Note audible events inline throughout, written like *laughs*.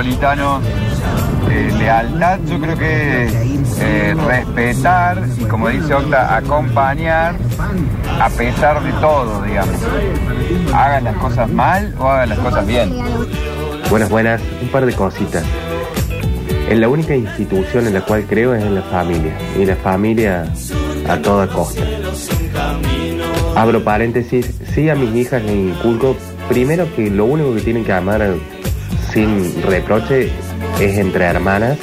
napolitanos, eh, lealtad, yo creo que eh, respetar y como dice Octa, acompañar a pesar de todo, digamos. Hagan las cosas mal o hagan las cosas bien. Buenas, buenas. Un par de cositas. En la única institución en la cual creo es en la familia. Y la familia a toda costa. Abro paréntesis. Sí, a mis hijas les inculco primero que lo único que tienen que amar sin reproche es entre hermanas.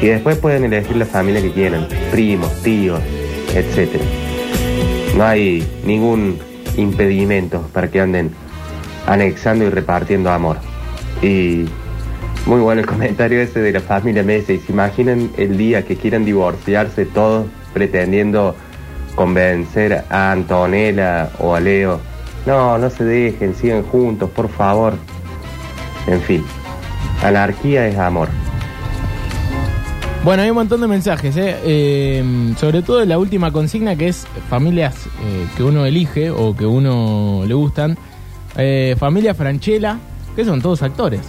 Y después pueden elegir la familia que quieran. Primos, tíos, etc. No hay ningún impedimento para que anden anexando y repartiendo amor. Y muy bueno el *laughs* comentario ese de la familia Messi. ¿Se imaginan el día que quieran divorciarse todos pretendiendo convencer a Antonella o a Leo? No, no se dejen, sigan juntos, por favor. En fin, anarquía es amor. Bueno, hay un montón de mensajes, ¿eh? Eh, sobre todo la última consigna que es familias eh, que uno elige o que uno le gustan. Eh, familia Franchella, que son todos actores.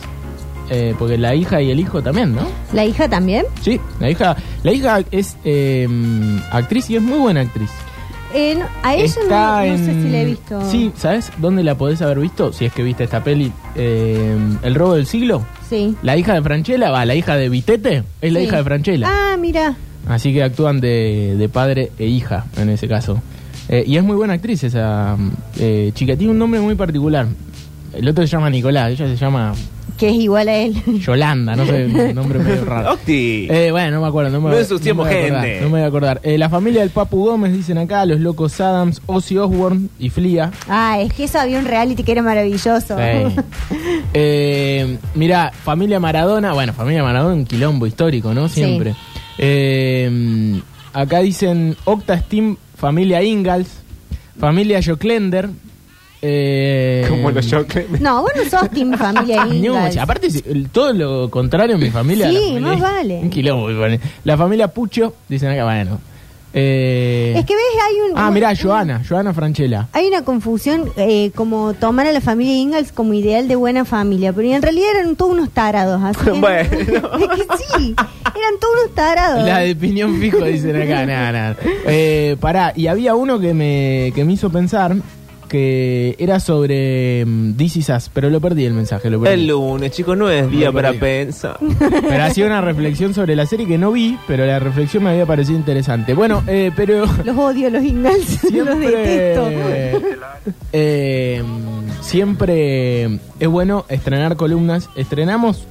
Eh, porque la hija y el hijo también, ¿no? ¿La hija también? Sí, la hija, la hija es eh, actriz y es muy buena actriz. Eh, no, a ella no, Está no sé en- si la he visto. Sí, ¿sabes dónde la podés haber visto? Si es que viste esta peli, eh, El robo del siglo. Sí. La hija de Franchella, va, la hija de Vitete, es la Sí. hija de Franchella. Ah, mira. Así que actúan de, de padre e hija en ese caso. Eh, y es muy buena actriz esa eh, chica. Tiene un nombre muy particular. El otro se llama Nicolás, ella se llama Que es igual a él. *laughs* Yolanda, no sé, un nombre medio raro. Octi. Eh, bueno, no me acuerdo. No, me, No ensuciemos me a acordar, gente. No me voy a acordar. Eh, la familia del Papu Gómez, dicen acá, los locos Adams, Ozzy Osbourne y Flia. Ah, es que eso había un reality que era maravilloso. Sí. *laughs* Eh, mira, familia Maradona, bueno, familia Maradona, un quilombo histórico, ¿no? Siempre. Eh, acá dicen Octa Steam, familia Ingalls, familia Joclender. Eh, Como los Joclender. No, vos no sos team familia *laughs* No, aparte, si- el- todo lo contrario mi familia. Sí, la familia- más vale. Un quilombo. La familia Pucho, dicen acá, bueno. Eh, Es que ves, hay un... ah, un- mirá, Joana, Joana Franchella. Hay una confusión eh, como tomar a la familia Ingalls como ideal de buena familia, pero en realidad eran todos unos tarados. Así que- *laughs* Bueno. *laughs* es que sí, eran todos unos tarados. La de piñón fijo, dicen acá, nada, nada. Eh, pará, y había uno que me, que me hizo pensar que era sobre mm, This Is Us, pero lo perdí el mensaje, lo perdí. El lunes, chicos, no es día para pensar. *laughs* Pero hacía una reflexión sobre la serie que no vi, pero la reflexión me había parecido interesante. Bueno, eh, pero *laughs* Los odio, los Ingalls, *laughs* los detesto. siempre, eh, siempre es bueno estrenar columnas. Estrenamos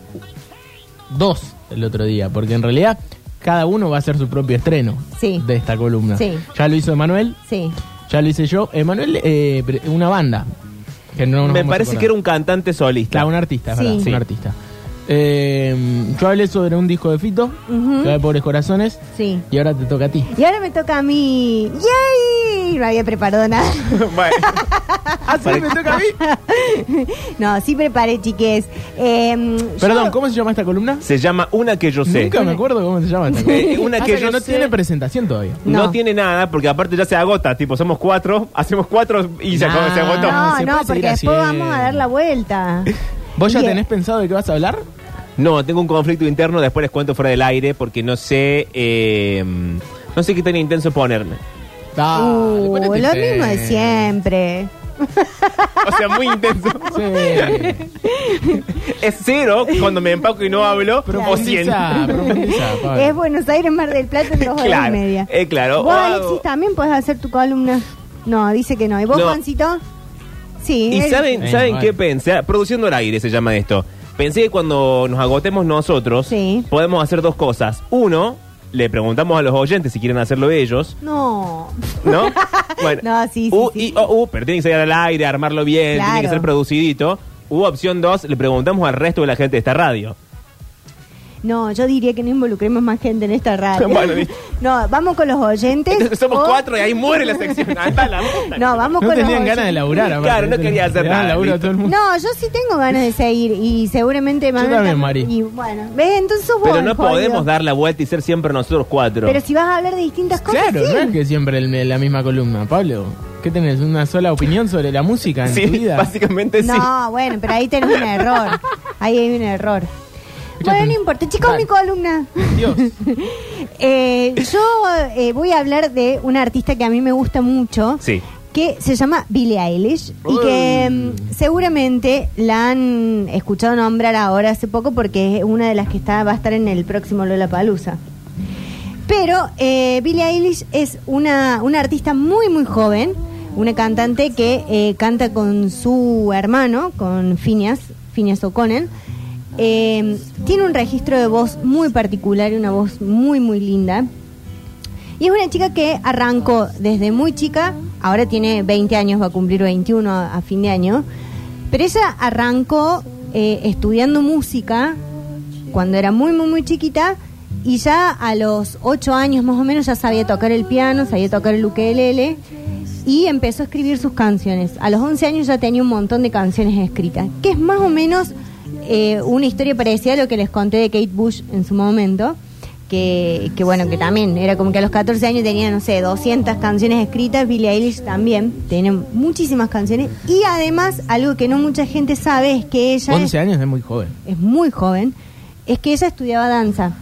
dos el otro día, porque en realidad cada uno va a hacer su propio estreno Sí. de esta columna. Sí. Ya lo hizo Emanuel, Sí. Ya lo hice yo. Emanuel, eh, una banda. Que no nos Me vamos a parece acordar. que era un cantante solista. Claro, un artista, es Sí. verdad, Sí. un artista. Eh, yo hablé sobre un disco de Fito, que va de Pobres Corazones, Sí. y ahora te toca a ti. Y ahora me toca a mí. ¡Yay! No había preparado nada. *laughs* Bueno, *laughs* ¿Ah, sí? ¿Me toca a mí? *laughs* No, sí preparé, chiques. Eh, Perdón, yo- ¿cómo se llama esta columna? se llama Una que yo sé. Nunca me acuerdo cómo se llama esta columna. Eh, una Pasa que yo no sé- tiene presentación todavía. No. No. tiene nada, porque aparte ya se agota. Tipo, somos cuatro, hacemos cuatro y se, acabó- se Nah. agotó. No, no, porque después vamos a dar la vuelta. ¿Vos ya Bien. tenés pensado de qué vas a hablar? No, tengo un conflicto interno, después les cuento fuera del aire, porque no sé, eh, no sé qué tan intenso ponerme. Uh, ponete lo intenso. mismo de siempre. O sea, muy intenso. Sí. Es cero cuando me empaco y no hablo, o cien. Profundiza, profundiza, *laughs* Pablo. Es Buenos Aires, Mar del Plata en dos horas Claro, y media. eh, claro. ¿Vos, O Alexis, hago- también podés hacer tu columna? No, dice que no. ¿Y vos, No. Juancito? Sí. ¿Y él- saben, ¿saben vale. qué pensé? Produciendo al aire se llama esto. Pensé que cuando nos agotemos nosotros, Sí. podemos hacer dos cosas. Uno, le preguntamos a los oyentes si quieren hacerlo ellos, No. ¿no? *laughs* Bueno, No, sí, sí, U, sí. I, O, U, pero tiene que salir al aire, armarlo bien, tiene que ser producidito. U, opción dos, le preguntamos al resto de la gente de esta radio. No, yo diría que no involucremos más gente en esta radio. Bueno, *laughs* no, vamos con los oyentes. Entonces somos o- cuatro y ahí muere la sección. *laughs* Anda la puta. No, vamos No con los tenían ganas de oyentes. laburar, aparte. Claro, no quería hacer nada, laburo a todo el mundo. No, yo sí tengo ganas de seguir y seguramente Manuel también, tam- Mari. Y bueno, ¿ves? Entonces sos Pero vos, no jodido. podemos dar la vuelta y ser siempre nosotros cuatro. Pero si vas a hablar de distintas cosas, Claro, sí. no es que siempre el- la misma columna. Pablo, ¿qué tenés? ¿Una sola opinión sobre la música en sí, tu vida? básicamente sí. No, bueno, pero ahí tenés un error. Ahí hay un error. Bueno, no importa. Chicos, Dale. mi columna. Dios. *laughs* Eh, yo eh, voy a hablar de una artista que a mí me gusta mucho. Sí. que se llama Billie Eilish y que mm, seguramente la han escuchado nombrar ahora hace poco porque es una de las que está va a estar en el próximo Lollapalooza. Pero eh, Billie Eilish es una, una artista muy muy joven, una cantante que eh, canta con su hermano, con Phineas, Phineas O'Connell. Eh, tiene un registro de voz muy particular y una voz muy muy linda. Y es una chica que arrancó desde muy chica, ahora tiene 20 años, va a cumplir 21 a, a fin de año, pero ella arrancó eh, estudiando música cuando era muy, muy, muy chiquita y ya a los 8 años más o menos ya sabía tocar el piano, sabía tocar el ukelele y empezó a escribir sus canciones. A los 11 años ya tenía un montón de canciones escritas, que es más o menos eh, una historia parecida a lo que les conté de Kate Bush en su momento que, que bueno, que también era como que a los 14 años tenía, no sé, 200 canciones escritas, Billie Eilish también, tiene muchísimas canciones y además algo que no mucha gente sabe es que ella 11 es, años es muy joven. es muy joven, es que ella estudiaba danza.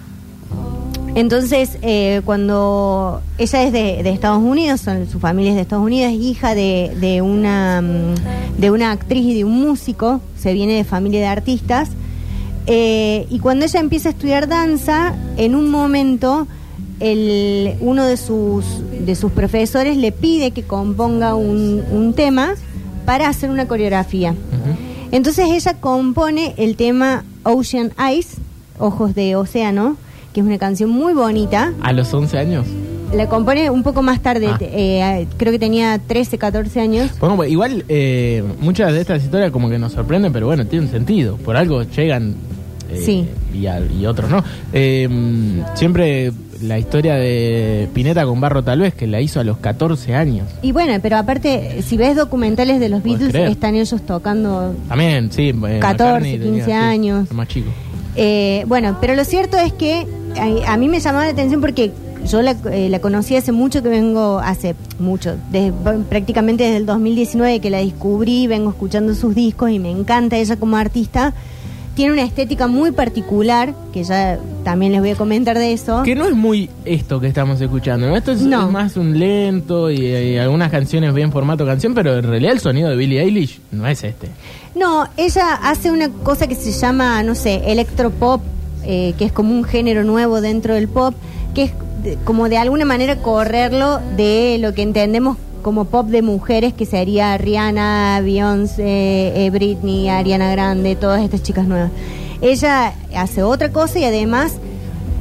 Entonces, eh, cuando ella es de, de Estados Unidos, son, su familia es de Estados Unidos, es hija de, de una, mm, de una actriz y de un músico, se viene de familia de artistas, eh, y cuando ella empieza a estudiar danza, en un momento el, uno de sus, de sus profesores le pide que componga un, un tema para hacer una coreografía. Entonces ella compone el tema Ocean Eyes, Ojos de Océano, que es una canción muy bonita. A los 11 años. La compone un poco más tarde, Ah. eh, creo que tenía 13, 14 años. Bueno, igual eh, muchas de estas historias como que nos sorprenden, pero bueno, tienen sentido. Por algo llegan eh, Sí. y, a- y otros no. Eh, siempre la historia de Pineta con Barro tal vez, que la hizo a los 14 años. Y bueno, pero aparte, si ves documentales de los Beatles, están ellos tocando También, sí. eh, 14, McCartney 15 sí, años. más chico. Eh, bueno, pero lo cierto es que a, mí me llamaba la atención porque yo la, eh, conocí hace mucho que vengo, hace mucho, prácticamente desde el 2019 que la descubrí, vengo escuchando sus discos y me encanta ella como artista. Tiene una estética muy particular, que ya también les voy a comentar de eso. Que no es muy esto que estamos escuchando, ¿no? Esto es, No. es más un lento y, y algunas canciones bien formato canción, pero en realidad el sonido de Billie Eilish no es este. No, ella hace una cosa que se llama, no sé, electropop, eh, que es como un género nuevo dentro del pop, que es de- como de alguna manera correrlo de lo que entendemos como pop de mujeres, que sería Rihanna, Beyoncé, eh, Britney, Ariana Grande, todas estas chicas nuevas. Ella hace otra cosa y además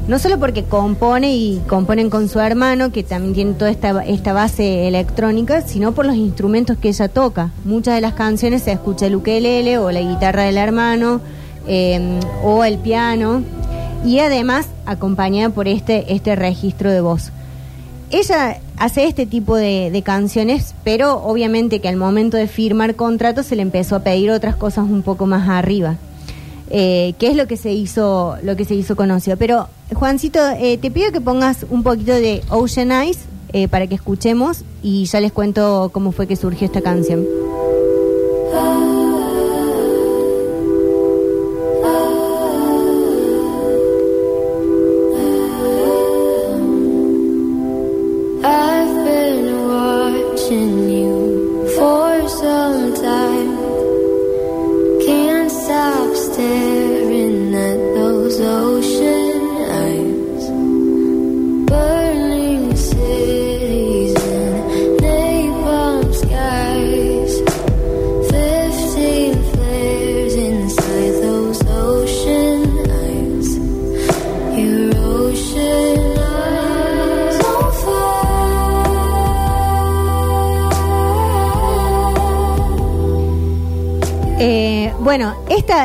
no solo porque compone y componen con su hermano, que también tiene toda esta, esta base electrónica, sino por los instrumentos que ella toca. Muchas de las canciones se escucha el ukelele o la guitarra del hermano eh, o el piano y además acompañada por este, este registro de voz. Ella hace este tipo de, canciones, pero obviamente que al momento de firmar contrato se le empezó a pedir otras cosas un poco más arriba eh, que es lo que se hizo lo que se hizo conocido. Pero Juancito, eh, te pido que pongas un poquito de Ocean Eyes eh, para que escuchemos y ya les cuento cómo fue que surgió esta canción.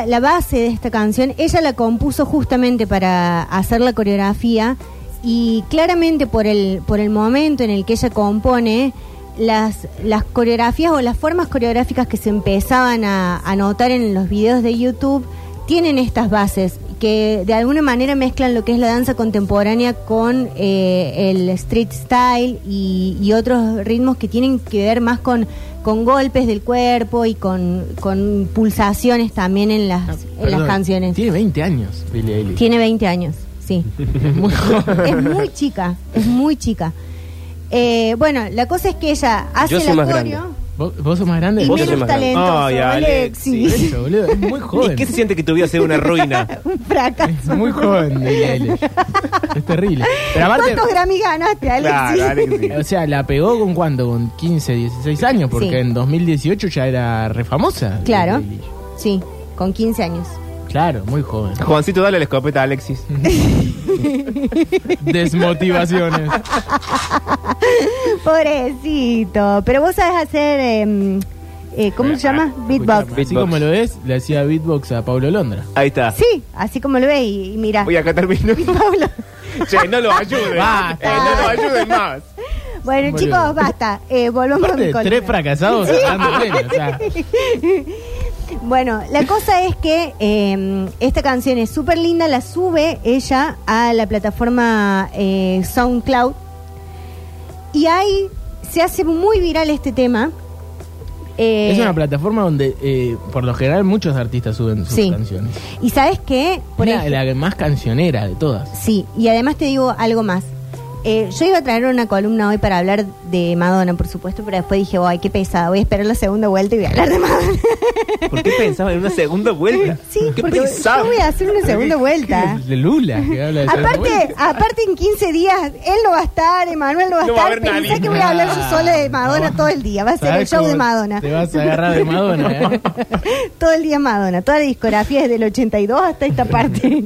La base de esta canción, ella la compuso justamente para hacer la coreografía y claramente por el, por el momento en el que ella compone, las, las coreografías o las formas coreográficas que se empezaban a, notar en los videos de YouTube tienen estas bases que de alguna manera mezclan lo que es la danza contemporánea con eh, el street style y otros ritmos que tienen que ver más con, con golpes del cuerpo y con, con pulsaciones también en las, en las Ah, canciones. Tiene 20 años, Billie Eilish. Tiene 20 años, sí. Es *laughs* muy joven. es muy chica, es muy chica. Eh, bueno, la cosa es que ella hace Yo el acorio ¿Vos, vos sos más grande? y Vos sos menos más grande. talentoso, Ay, Alexis. Alexis. Eso, boludo, es muy *laughs* joven. ¿Y qué se siente que tu vida sea una ruina? *laughs* Un fracaso. Es muy joven. *laughs* Es terrible. Pero aparte, ¿Cuántos Grammy ganaste, Alexis? Claro, Alexis. o sea, la pegó con cuánto? Con 15, 16 años, porque Sí. en 2018 ya era re famosa. Claro. Sí, con 15 años. Claro, muy joven. Juancito, dale la escopeta a Alexis. Desmotivaciones. Pobrecito. Pero vos sabes hacer. eh, eh, ¿Cómo se llama? Beatbox. Escuchame, Así Beatbox. como lo ves, le hacía beatbox a Pablo Londra. Ahí está. Sí, así como lo ves y, y mira. Uy, acá termino. *laughs* Pablo. che, no lo ayuden. Basta. Eh, no lo ayuden más. Bueno, chicos, basta. Eh, volvamos a Aparte mi de columna. tres fracasados hablando bien, o sea, *laughs* Bueno, la cosa es que eh, esta canción es súper linda, la sube ella a la plataforma eh, SoundCloud y ahí se hace muy viral este tema. Eh, es una plataforma donde eh, por lo general muchos artistas suben sus Sí. canciones. y sabes qué, por Una- ej- la más cancionera de todas. sí, y además te digo algo más. Eh, yo iba a traer una columna hoy para hablar de Madonna, por supuesto, pero después dije, ay, qué pesada, voy a esperar la segunda vuelta y voy a hablar de Madonna. *laughs* ¿Por qué pensaba en una segunda vuelta? *laughs* sí, ¿Qué porque pensaba? yo voy a hacer una segunda vuelta. De Lula, que habla de Aparte, aparte en 15 días, él no va a estar, Emanuel no va a No va a estar. haber Pensá que voy a hablar yo Ah, sola de Madonna no. todo el día. Va a ser el ¿Sabes show de Madonna. Te vas a agarrar de Madonna, ¿eh? *laughs* todo el día Madonna. Toda la discografía desde el 82 hasta esta parte.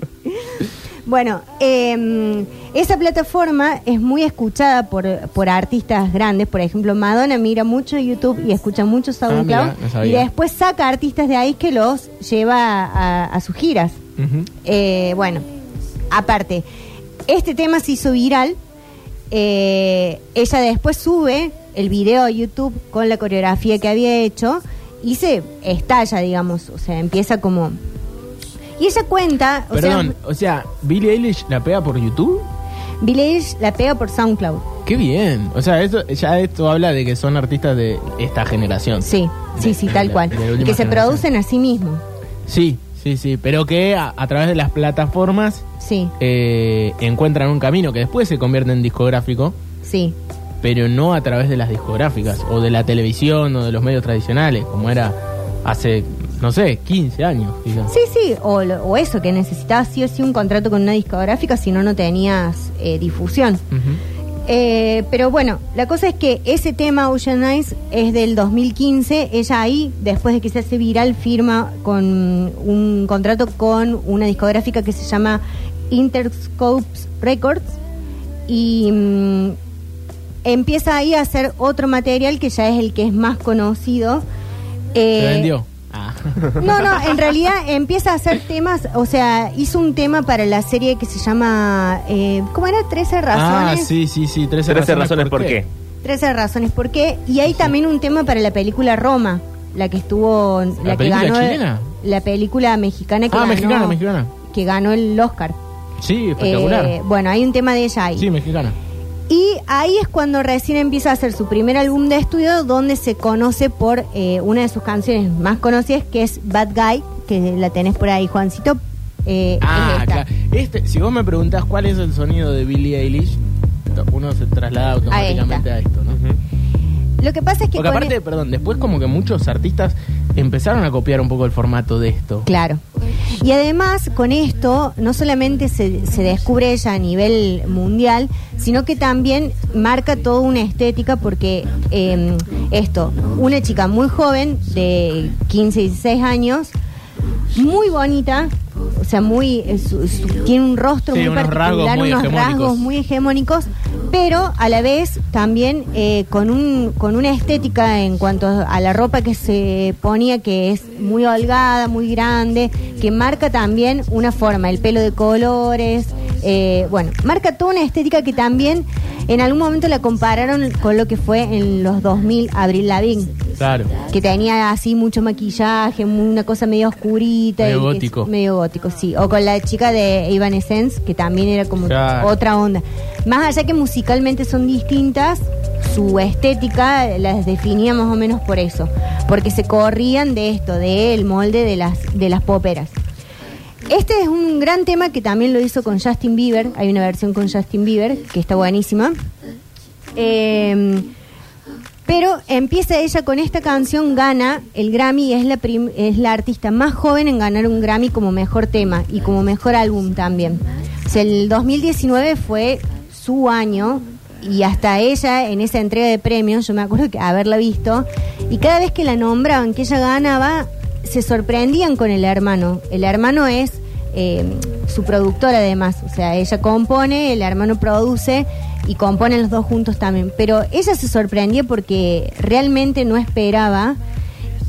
Bueno, eh, esa plataforma es muy escuchada por, por artistas grandes. Por ejemplo, Madonna mira mucho YouTube y escucha mucho SoundCloud. Ah, no y después saca artistas de ahí que los lleva a, a sus giras. Eh, bueno, aparte, este tema se hizo viral. Eh, ella después sube el video a YouTube con la coreografía que había hecho y se estalla, digamos. O sea, empieza como. Y ella cuenta. O Perdón, sea, o sea, Billie Eilish la pega por YouTube. Billie Eilish la pega por SoundCloud. Qué bien. O sea, esto, ya esto habla de que son artistas de esta generación. Sí, sí, sí, tal cual. de que se producen a sí mismos. Sí, sí, sí. Pero que a, a través de las plataformas Sí, eh, encuentran un camino que después se convierte en discográfico, sí. pero no a través de las discográficas o de la televisión o de los medios tradicionales, como era hace, no sé, 15 años. quizás. Sí, sí, o, o eso, que necesitabas sí o sí un contrato con una discográfica, si no, no tenías eh, difusión. Eh, pero bueno, la cosa es que ese tema Ocean Eyes es del 2015. Ella ahí, después de que se hace viral, firma con un contrato con una discográfica que se llama Interscopes Records y mm, empieza ahí a hacer otro material que ya es el que es más conocido. Se Eh, vendió. Ah. no, no, en realidad empieza a hacer temas, o sea, hizo un tema para la serie que se llama, eh, ¿cómo era? 13 Ah, razones. sí, sí, sí. 13, 13 razones por qué. 13 razones por qué. Y hay también un tema para la película Roma, la que estuvo, la, que película ganó, chilena? la película mexicana que Ah, ganó, mexicana, mexicana. que ganó el Oscar. Sí, espectacular. Eh, bueno, hay un tema de ella ahí. sí, mexicana. Y ahí es cuando recién empieza a hacer su primer álbum de estudio, donde se conoce por eh, una de sus canciones más conocidas, que es Bad Guy, que la tenés por ahí, Juancito. eh, Ah, es claro. Este, si vos me preguntás cuál es el sonido de Billie Eilish, uno se traslada automáticamente a esto, ¿no? Lo que pasa es que... Porque aparte, perdón, después como que muchos artistas empezaron a copiar un poco el formato de esto. Claro. Y además, con esto, no solamente se, se descubre ella a nivel mundial, sino que también marca toda una estética, porque eh, esto, una chica muy joven, de 15, 16 años, muy bonita, o sea, muy eh, su- su- tiene un rostro Sí, muy unos particular, rasgos muy unos rasgos muy hegemónicos, pero a la vez también eh, con un con una estética en cuanto a la ropa que se ponía que es muy holgada, muy grande, que marca también una forma, el pelo de colores, eh, bueno, marca toda una estética que también en algún momento la compararon con lo que fue en los 2000 Abril Lavigne. Claro. Que tenía así mucho maquillaje, una cosa medio oscurita. Medio y que- gótico. medio gótico, sí. O con la chica de Evanescence, que también era como Claro. otra onda. Más allá que musicalmente son distintas, su estética las definía más o menos por eso. Porque se corrían de esto, del molde de las, de las poperas. Este es un gran tema que también lo hizo con Justin Bieber. Hay una versión con Justin Bieber que está buenísima. Eh, pero empieza ella con esta canción, gana el Grammy es la, prim- es la artista más joven en ganar un Grammy como mejor tema y como mejor álbum también. O sea, el 2019 fue su año y hasta ella en esa entrega de premios, yo me acuerdo que haberla visto, y cada vez que la nombraban, que ella ganaba, se sorprendían con el hermano. El hermano es eh, su productor además, o sea, ella compone, el hermano produce y componen los dos juntos también. Pero ella se sorprendió porque realmente no esperaba.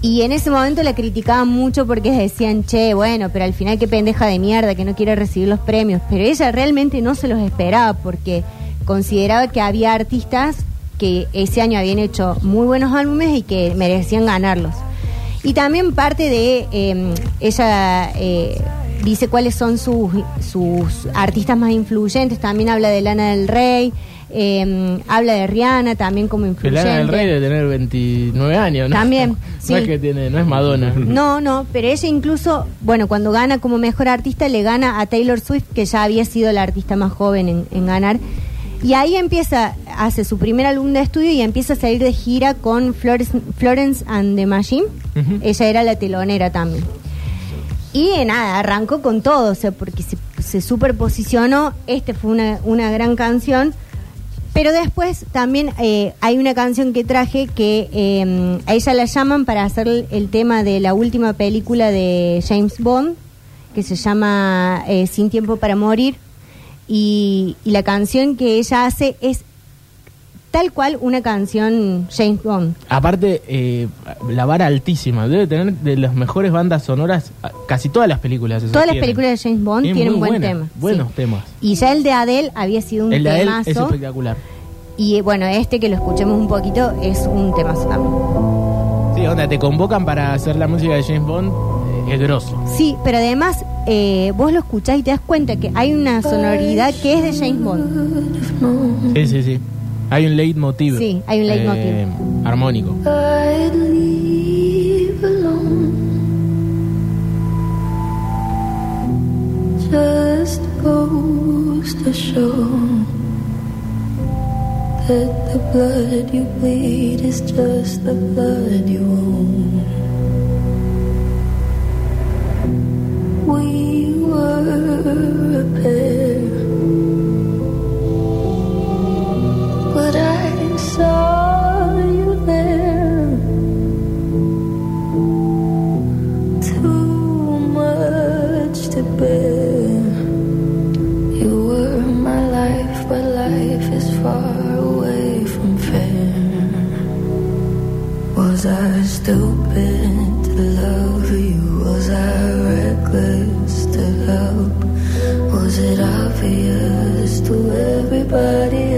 Y en ese momento la criticaban mucho porque decían, che, bueno, pero al final qué pendeja de mierda que no quiere recibir los premios. Pero ella realmente no se los esperaba porque consideraba que había artistas que ese año habían hecho muy buenos álbumes y que merecían ganarlos. Y también parte de eh, ella eh, dice cuáles son sus, sus artistas más influyentes, también habla de Lana del Rey, eh, habla de Rihanna también como influyente. Lana del Rey debe tener 29 años, ¿no? También, *laughs* No sí. es que tiene, no es Madonna. *laughs* No, no, pero ella incluso, bueno, cuando gana como mejor artista, le gana a Taylor Swift, que ya había sido la artista más joven en, en ganar. Y ahí empieza, hace su primer álbum de estudio y empieza a salir de gira con Florence, Florence and the Machine. Ella era la telonera también. Y nada, arrancó con todo, o sea, porque se, se superposicionó. Este fue una, una gran canción. Pero después también eh, hay una canción que traje que eh, a ella la llaman para hacer el, el tema de la última película de James Bond, que se llama eh, Sin Tiempo para Morir. Y, y la canción que ella hace es tal cual una canción James Bond. Aparte, eh, la vara altísima. Debe tener de las mejores bandas sonoras a- casi todas las películas. Todas las películas de James Bond Es tienen muy buen buena, tema. Buenos sí. temas. Y ya el de Adele había sido un El de temazo. es espectacular. Y eh, bueno, este que lo escuchemos un poquito es un temazo también. Sí, onda, te convocan para hacer la música de James Bond. eh, Es grosso. Sí, pero además eh, vos lo escuchás y te das cuenta que hay una sonoridad que es de James Bond. Sí, sí, sí. Hay un leitmotiv. Sí, hay un leitmotiv. eh, armónico. I'd leave alone. Just goes to show that the blood you bleed is just the blood you own. We were a pair. Was I stupid to love you? Was I reckless to hope? Was it obvious to everybody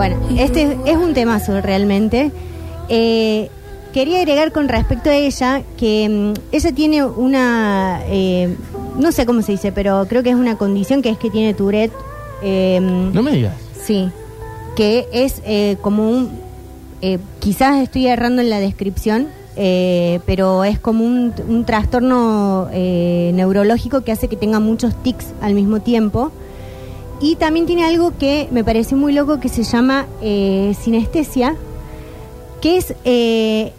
Bueno, este es un temazo realmente. Eh, quería agregar con respecto a ella que mm, ella tiene una, eh, no sé cómo se dice, pero creo que es una condición que es que tiene Tourette. eh, No me digas. Sí, que es eh, como un, eh, quizás estoy errando en la descripción, eh, pero es como un, un trastorno eh, neurológico que hace que tenga muchos tics al mismo tiempo. Y también tiene algo que me pareció muy loco que se llama eh, sinestesia, que es eh,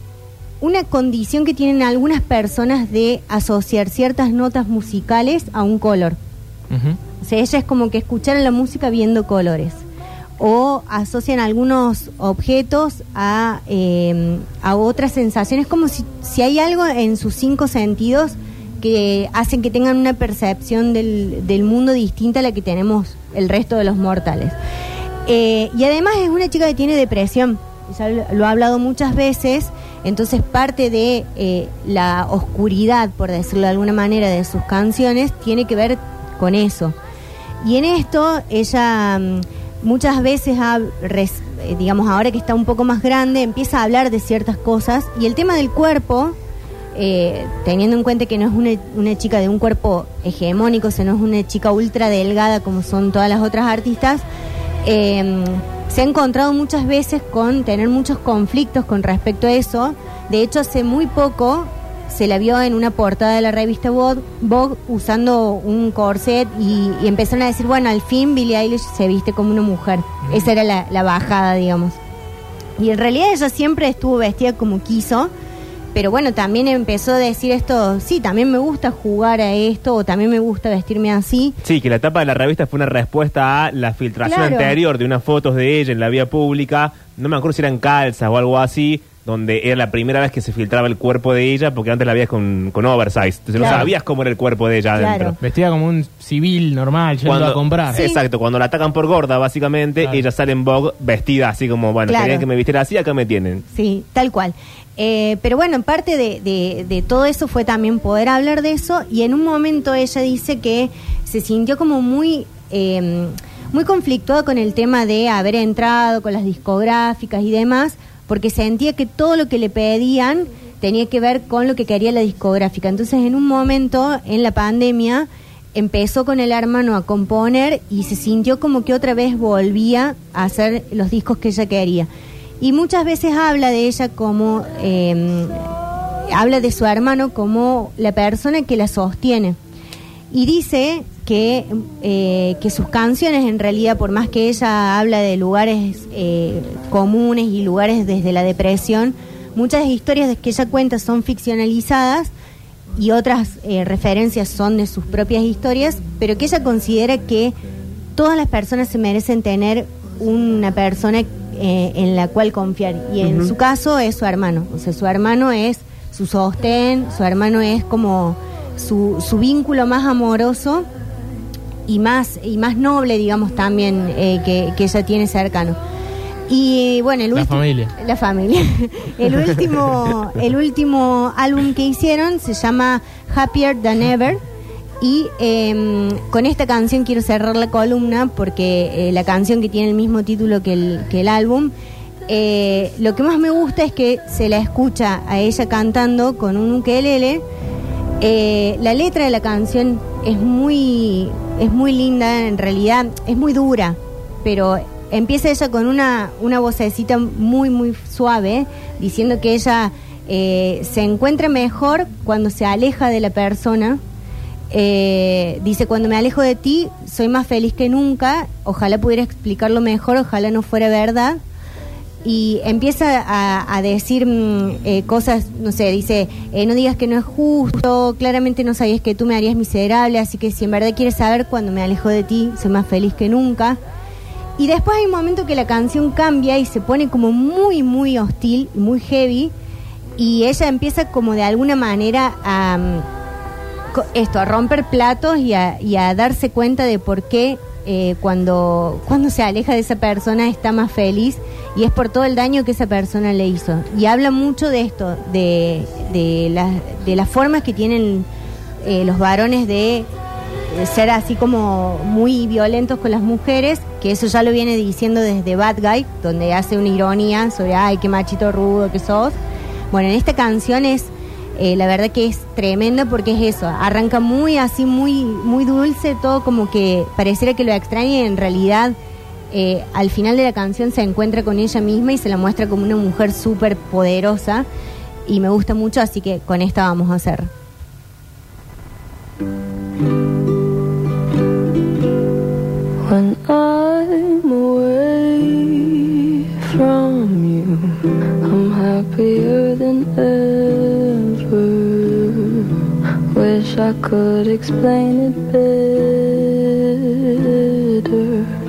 una condición que tienen algunas personas de asociar ciertas notas musicales a un color. O sea, ella es como que escucharan la música viendo colores. O asocian algunos objetos a, eh, a otras sensaciones, como si, si hay algo en sus cinco sentidos que hacen que tengan una percepción del, del mundo distinta a la que tenemos el resto de los mortales. Eh, y además es una chica que tiene depresión, ya lo, ha hablado muchas veces, entonces parte de eh, la oscuridad, por decirlo de alguna manera, de sus canciones tiene que ver con eso. Y en esto ella mm, muchas veces, eh, digamos ahora que está un poco más grande, empieza a hablar de ciertas cosas y el tema del cuerpo, eh, teniendo en cuenta que no es una, una chica de un cuerpo hegemónico, sino es una chica ultra delgada como son todas las otras artistas, eh, se ha encontrado muchas veces con tener muchos conflictos con respecto a eso. De hecho, hace muy poco se la vio en una portada de la revista Vogue, usando un corset y, y empezaron a decir, bueno, al fin Billie Eilish se viste como una mujer. Esa era la, la bajada, digamos. Y en realidad ella siempre estuvo vestida como quiso, pero bueno, también empezó a decir esto, sí, también me gusta jugar a esto o también me gusta vestirme así. Sí, que la tapa de la revista fue una respuesta a la filtración Claro. anterior de unas fotos de ella en la vía pública. No me acuerdo si eran calzas o algo así, donde era la primera vez que se filtraba el cuerpo de ella, porque antes la veías con, con oversize. Entonces no sabías cómo era el cuerpo de ella Claro. adentro. Vestida como un civil normal, yendo a comprar. Sí, Exacto, cuando la atacan por gorda, básicamente, Claro. ella sale en Vogue vestida así como, bueno, Claro. querían que me vistiera así, acá me tienen. Sí, tal cual. Eh, pero bueno, parte de, de- todo eso fue también poder hablar de eso y en un momento ella dice que se sintió como muy, eh, muy conflictuada con el tema de haber entrado con las discográficas y demás, porque sentía que todo lo que le pedían tenía que ver con lo que quería la discográfica. Entonces en un momento en la pandemia empezó con el hermano a componer y se sintió como que otra vez volvía a hacer los discos que ella quería. Y muchas veces habla de ella como, eh, habla de su hermano como la persona que la sostiene. Y dice que, eh, que sus canciones, en realidad, por más que ella habla de lugares eh, comunes y lugares desde la depresión, muchas historias que ella cuenta son ficcionalizadas y otras eh, referencias son de sus propias historias, pero que ella considera que todas las personas se merecen tener una persona eh, en la cual confiar. Y en su caso es su hermano. O sea, su hermano es su sostén, su hermano es como su, su vínculo más amoroso y más, y más noble, digamos, también eh, que, que ella tiene cercano. Y bueno, el La último- familia. La familia. *laughs* El último, el último álbum que hicieron se llama Happier Than Ever. Y eh, con esta canción quiero cerrar la columna porque eh, la canción que tiene el mismo título que el, que el álbum, eh, lo que más me gusta es que se la escucha a ella cantando con un ukelele. Eh, la letra de la canción es muy, es muy linda, en realidad es muy dura, pero empieza ella con una, una vocecita muy, muy suave, diciendo que ella eh, se encuentra mejor cuando se aleja de la persona. Eh, dice, cuando me alejo de ti, soy más feliz que nunca, ojalá pudiera explicarlo mejor, ojalá no fuera verdad y empieza a, decir mm, eh, cosas, no sé, dice, eh, no digas que no es justo, claramente no sabías que tú me harías miserable, así que si en verdad quieres saber cuando me alejo de ti, soy más feliz que nunca. Y después hay un momento que la canción cambia y se pone como muy, muy hostil, muy heavy, y ella empieza como de alguna manera a... co- esto, a romper platos y a, y a darse cuenta de por qué eh, cuando, cuando se aleja de esa persona está más feliz y es por todo el daño que esa persona le hizo. Y habla mucho de esto, de, de, las- de las formas que tienen eh, los varones de ser así como muy violentos con las mujeres, que eso ya lo viene diciendo desde Bad Guy, donde hace una ironía sobre, ay, qué machito rudo que sos. Bueno, en esta canción es, eh, la verdad que es tremenda porque es eso, arranca muy así, muy, muy dulce, todo como que pareciera que lo extraña y en realidad eh, al final de la canción se encuentra con ella misma y se la muestra como una mujer súper poderosa y me gusta mucho, así que con esta vamos a hacer. When I'm away from you, I'm happier than. wish I could explain it better.